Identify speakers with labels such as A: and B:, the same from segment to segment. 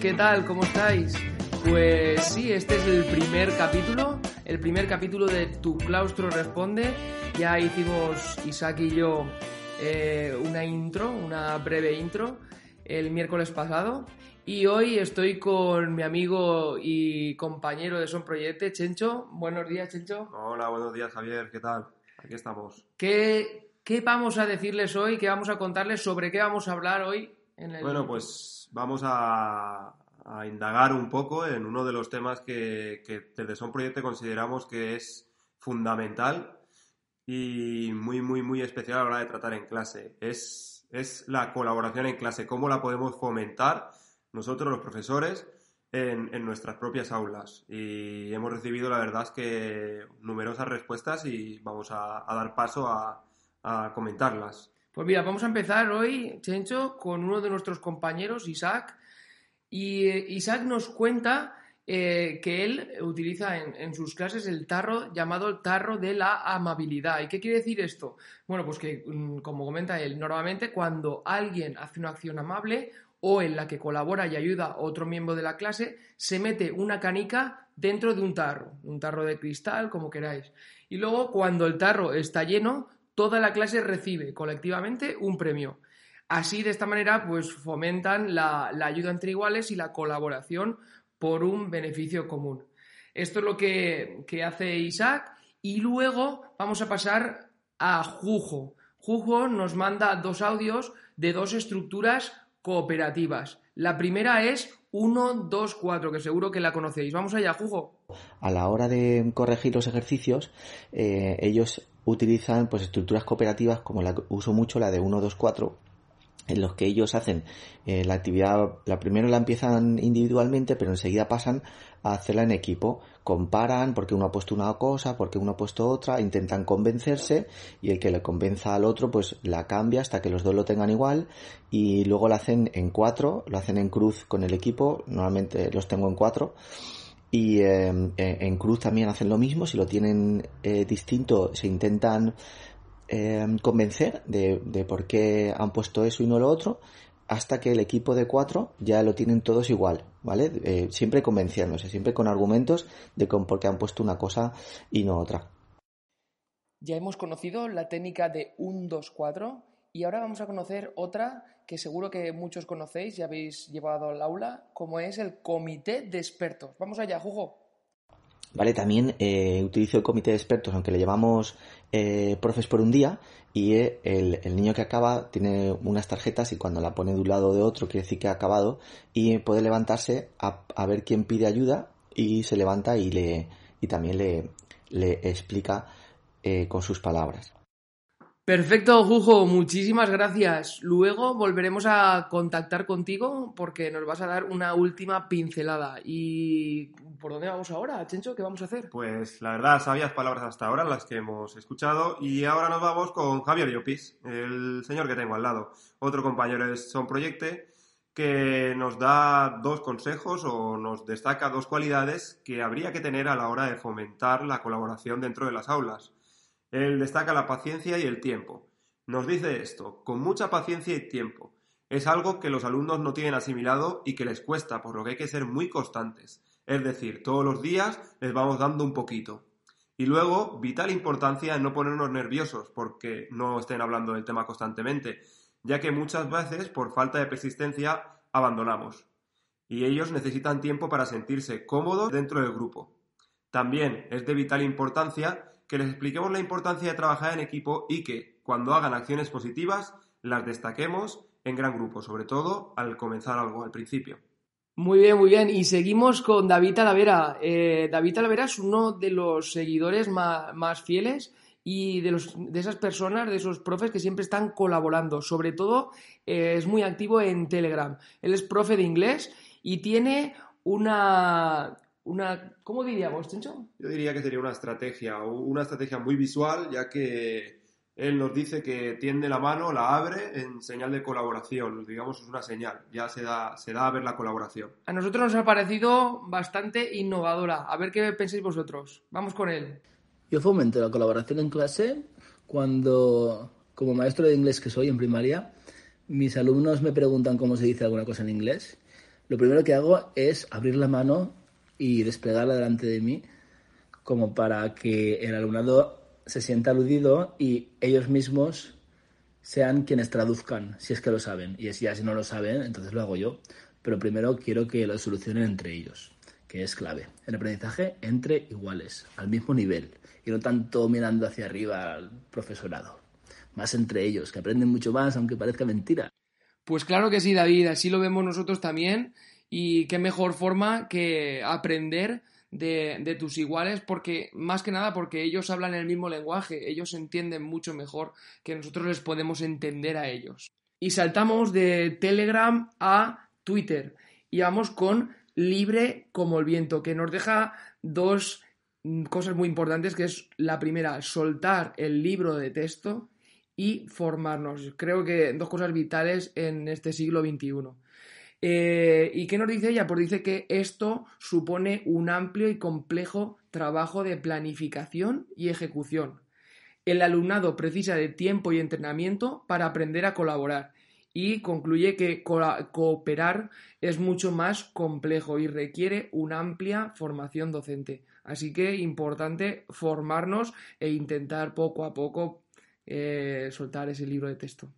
A: ¿qué tal? ¿Cómo estáis? Pues sí, este es el primer capítulo, el primer capítulo de Tu Claustro Responde. Ya hicimos Isaac y yo eh, una intro, una breve intro, el miércoles pasado. Y hoy estoy con mi amigo y compañero de Son Proyecte, Chencho. Buenos días, Chencho.
B: Hola, buenos días, Javier. ¿Qué tal? Aquí estamos.
A: ¿Qué, qué vamos a decirles hoy? ¿Qué vamos a contarles? ¿Sobre qué vamos a hablar hoy?
B: Bueno, pues vamos a, indagar un poco en uno de los temas que, desde Son Proyecto consideramos que es fundamental y muy, muy, muy especial a la hora de tratar en clase. Es, es la colaboración en clase, cómo la podemos fomentar nosotros, los profesores, en, nuestras propias aulas. Y hemos recibido, la verdad, es que numerosas respuestas y vamos a, dar paso a comentarlas.
A: Pues mira, vamos a empezar hoy, Chencho, con uno de nuestros compañeros, Isaac. Y eh, Isaac nos cuenta eh, que él utiliza en, en, sus clases el tarro llamado el tarro de la amabilidad. ¿Y qué quiere decir esto? Bueno, pues que, mm, como comenta él, normalmente cuando alguien hace una acción amable o en la que colabora y ayuda a otro miembro de la clase, se mete una canica dentro de un tarro, un tarro de cristal, como queráis. Y luego, cuando el tarro está lleno, toda la clase recibe colectivamente un premio. Así, de esta manera, pues fomentan la, ayuda entre iguales y la colaboración por un beneficio común. Esto es lo que, que hace Isaac. Y luego vamos a pasar a Jujo. Jujo nos manda dos audios de dos estructuras cooperativas. La primera es 1, 2, 4, que seguro que la conocéis. Vamos allá, Jujo.
C: A la hora de corregir los ejercicios, eh, ellos utilizan pues estructuras cooperativas como la uso mucho la de 1, 2, 4 en los que ellos hacen eh, la actividad, la primero la empiezan individualmente, pero enseguida pasan a hacerla en equipo. Comparan porque uno ha puesto una cosa, porque uno ha puesto otra, intentan convencerse y el que le convenza al otro pues la cambia hasta que los dos lo tengan igual y luego la hacen en cuatro, lo hacen en cruz con el equipo, normalmente los tengo en cuatro. Y eh, en cruz también hacen lo mismo, si lo tienen eh, distinto se intentan eh, convencer de, de, por qué han puesto eso y no lo otro, hasta que el equipo de cuatro ya lo tienen todos igual, ¿vale? Eh, siempre convenciéndose, siempre con argumentos de con por qué han puesto una cosa y no otra.
A: Ya hemos conocido la técnica de 1, 2, 4 y ahora vamos a conocer otra que seguro que muchos conocéis y habéis llevado al aula, como es el comité de expertos. Vamos allá, Jugo.
C: ¿vale? También eh, utilizo el comité de expertos, aunque le llamamos eh, profes por un día, y eh, el, el, niño que acaba tiene unas tarjetas y cuando la pone de un lado o de otro quiere decir que ha acabado y puede levantarse a, a ver quién pide ayuda y se levanta y, le, y también le, le explica eh, con sus palabras.
A: Perfecto, Jujo, muchísimas gracias. Luego volveremos a contactar contigo porque nos vas a dar una última pincelada. ¿Y por dónde vamos ahora, Chencho? ¿Qué vamos a hacer?
B: Pues la verdad, sabias palabras hasta ahora las que hemos escuchado y ahora nos vamos con Javier Llopis, el señor que tengo al lado, otro compañero de Son Proyecte que nos da dos consejos o nos destaca dos cualidades que habría que tener a la hora de fomentar la colaboración dentro de las aulas. Él destaca la paciencia y el tiempo. Nos dice esto, con mucha paciencia y tiempo. Es algo que los alumnos no tienen asimilado y que les cuesta, por lo que hay que ser muy constantes. Es decir, todos los días les vamos dando un poquito. Y luego, vital importancia en no ponernos nerviosos porque no estén hablando del tema constantemente, ya que muchas veces, por falta de persistencia, abandonamos. Y ellos necesitan tiempo para sentirse cómodos dentro del grupo. También es de vital importancia que les expliquemos la importancia de trabajar en equipo y que, cuando hagan acciones positivas, las destaquemos en gran grupo, sobre todo al comenzar algo al principio.
A: Muy bien, muy bien. Y seguimos con David Talavera. Eh, David Talavera es uno de los seguidores más, fieles y de, esas personas, de esos profes que siempre están colaborando. Sobre todo eh, es muy activo en Telegram. Él es profe de inglés y tiene una, una, ¿cómo diríamos, Chencho?
B: Yo diría que sería una estrategia, una estrategia muy visual, ya que él nos dice que tiende la mano, la abre en señal de colaboración, digamos es una señal, ya se da, se da a ver la colaboración.
A: A nosotros nos ha parecido bastante innovadora, a ver qué pensáis vosotros. Vamos con él.
D: Yo fomento la colaboración en clase cuando, como maestro de inglés que soy en primaria, mis alumnos me preguntan cómo se dice alguna cosa en inglés lo primero que hago es abrir la mano y desplegarla delante de mí como para que el alumnado se sienta aludido y ellos mismos sean quienes traduzcan, si es que lo saben. Y si ya no lo saben, entonces lo hago yo. Pero primero quiero que lo solucionen entre ellos, que es clave. El aprendizaje entre iguales, al mismo nivel, y no tanto mirando hacia arriba al profesorado. Más entre ellos, que aprenden mucho más, aunque parezca mentira.
A: Pues claro que sí, David, así lo vemos nosotros también. Y qué mejor forma que aprender de, tus iguales, porque más que nada porque ellos hablan el mismo lenguaje, ellos entienden mucho mejor que nosotros les podemos entender a ellos. Y saltamos de Telegram a Twitter y vamos con Libre como el viento, que nos deja dos mm, cosas muy importantes, que es la primera, soltar el libro de texto y formarnos. Creo que dos cosas vitales en este siglo XXI. Eh, ¿Y qué nos dice ella? Pues dice que esto supone un amplio y complejo trabajo de planificación y ejecución. El alumnado precisa de tiempo y entrenamiento para aprender a colaborar y concluye que cooperar es mucho más complejo y requiere una amplia formación docente. Así que importante formarnos e intentar poco a poco eh, soltar ese libro de texto.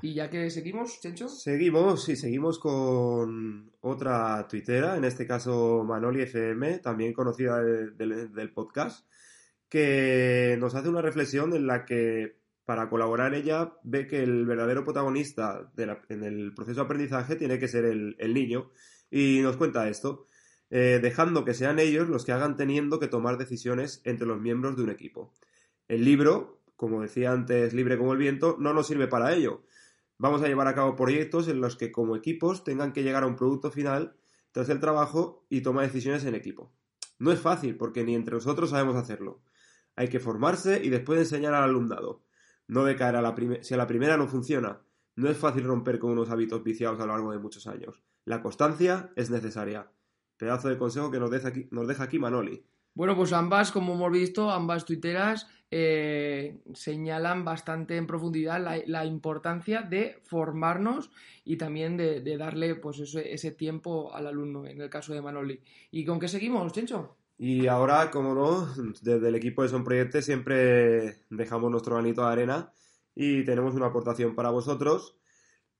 A: Y ya que seguimos, Chencho.
B: Seguimos, y seguimos con otra tuitera, en este caso Manoli FM, también conocida del podcast, que nos hace una reflexión en la que para colaborar ella ve que el verdadero protagonista en el proceso de aprendizaje tiene que ser el, niño y nos cuenta esto, eh, dejando que sean ellos los que hagan teniendo que tomar decisiones entre los miembros de un equipo. El libro, como decía antes, libre como el viento, no nos sirve para ello, Vamos a llevar a cabo proyectos en los que como equipos tengan que llegar a un producto final tras el trabajo y toma decisiones en equipo. No es fácil porque ni entre nosotros sabemos hacerlo. Hay que formarse y después enseñar al alumnado. No decaer a la si a la primera no funciona. No es fácil romper con unos hábitos viciados a lo largo de muchos años. La constancia es necesaria. Pedazo de consejo que nos deja aquí Manoli.
A: Bueno, pues ambas, como hemos visto, ambas tuiteras eh, señalan bastante en profundidad la, importancia de formarnos y también de, darle pues ese, tiempo al alumno, en el caso de Manoli. ¿Y con qué seguimos, Chencho?
B: Y ahora, como no, desde el equipo de Son Proyectos siempre dejamos nuestro granito de arena y tenemos una aportación para vosotros.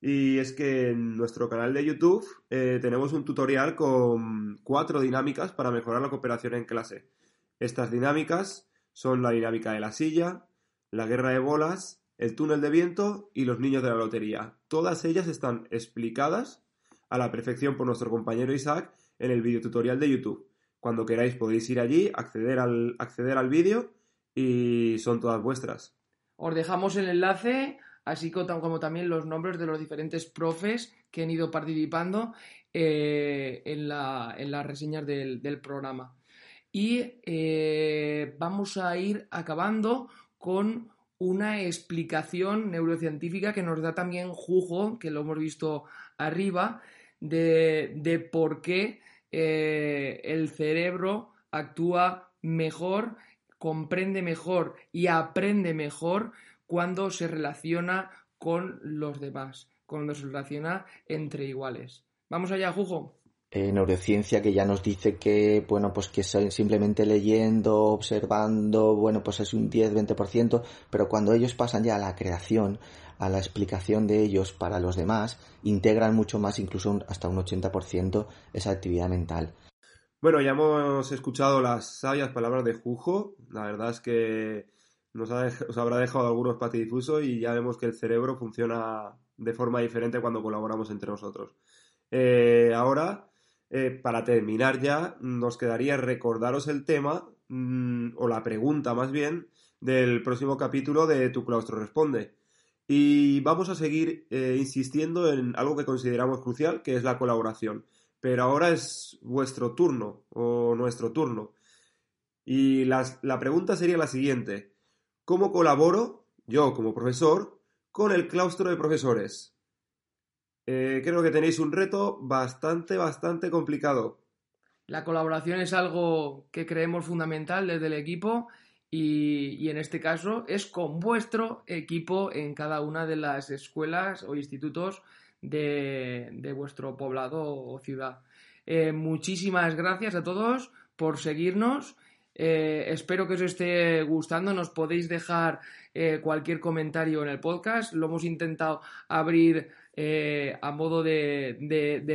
B: Y es que en nuestro canal de YouTube eh, tenemos un tutorial con cuatro dinámicas para mejorar la cooperación en clase. Estas dinámicas son la dinámica de la silla, la guerra de bolas, el túnel de viento y los niños de la lotería. Todas ellas están explicadas a la perfección por nuestro compañero Isaac en el videotutorial de YouTube. Cuando queráis podéis ir allí, acceder al, acceder al vídeo y son todas vuestras.
A: Os dejamos el enlace así como también los nombres de los diferentes profes que han ido participando eh, en, las reseñas del, programa. Y eh, vamos a ir acabando con una explicación neurocientífica que nos da también Jujo, que lo hemos visto arriba, de, por qué eh, el cerebro actúa mejor, comprende mejor y aprende mejor cuando se relaciona con los demás, cuando se relaciona entre iguales. Vamos allá, Jujo.
C: Eh, neurociencia que ya nos dice que, bueno, pues que simplemente leyendo, observando, bueno, pues es un 10-20%, pero cuando ellos pasan ya a la creación, a la explicación de ellos para los demás, integran mucho más, incluso hasta un 80% esa actividad mental.
B: Bueno, ya hemos escuchado las sabias palabras de Jujo. La verdad es que nos os habrá dejado algunos patidifusos y ya vemos que el cerebro funciona de forma diferente cuando colaboramos entre nosotros. Eh, ahora, eh, para terminar ya, nos quedaría recordaros el tema, mm, o la pregunta más bien, del próximo capítulo de Tu claustro responde. Y vamos a seguir eh, insistiendo en algo que consideramos crucial, que es la colaboración. Pero ahora es vuestro turno, o nuestro turno. Y la pregunta sería la siguiente. ¿Cómo colaboro, yo como profesor, con el claustro de profesores? Eh, creo que tenéis un reto bastante, bastante complicado.
A: La colaboración es algo que creemos fundamental desde el equipo y, en este caso es con vuestro equipo en cada una de las escuelas o institutos de, de vuestro poblado o ciudad. Eh, muchísimas gracias a todos por seguirnos. Eh, espero que os esté gustando. Nos podéis dejar eh, cualquier comentario en el podcast. Lo hemos intentado abrir eh, a modo de,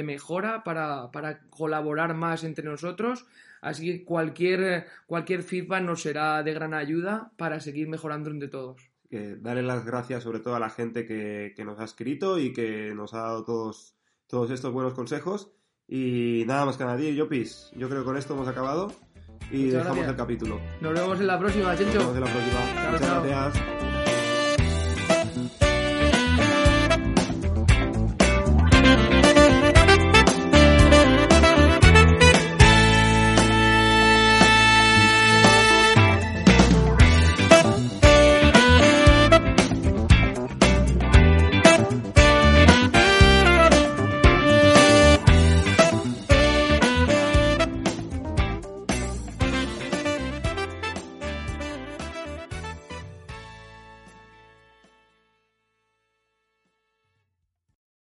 A: mejora para, colaborar más entre nosotros. Así que cualquier, cualquier feedback nos será de gran ayuda para seguir mejorando entre todos.
B: Darle las gracias sobre todo a la gente que, nos ha escrito y que nos ha dado todos, todos estos buenos consejos. Y nada más que añadir, Yopis. Yo creo que con esto hemos acabado y
A: Muchas
B: dejamos
A: gracias.
B: el capítulo.
A: Nos vemos en la próxima,
B: Nos
A: Chencho.
B: vemos en la próxima.
A: Chao,
B: Muchas
A: chao.
B: gracias.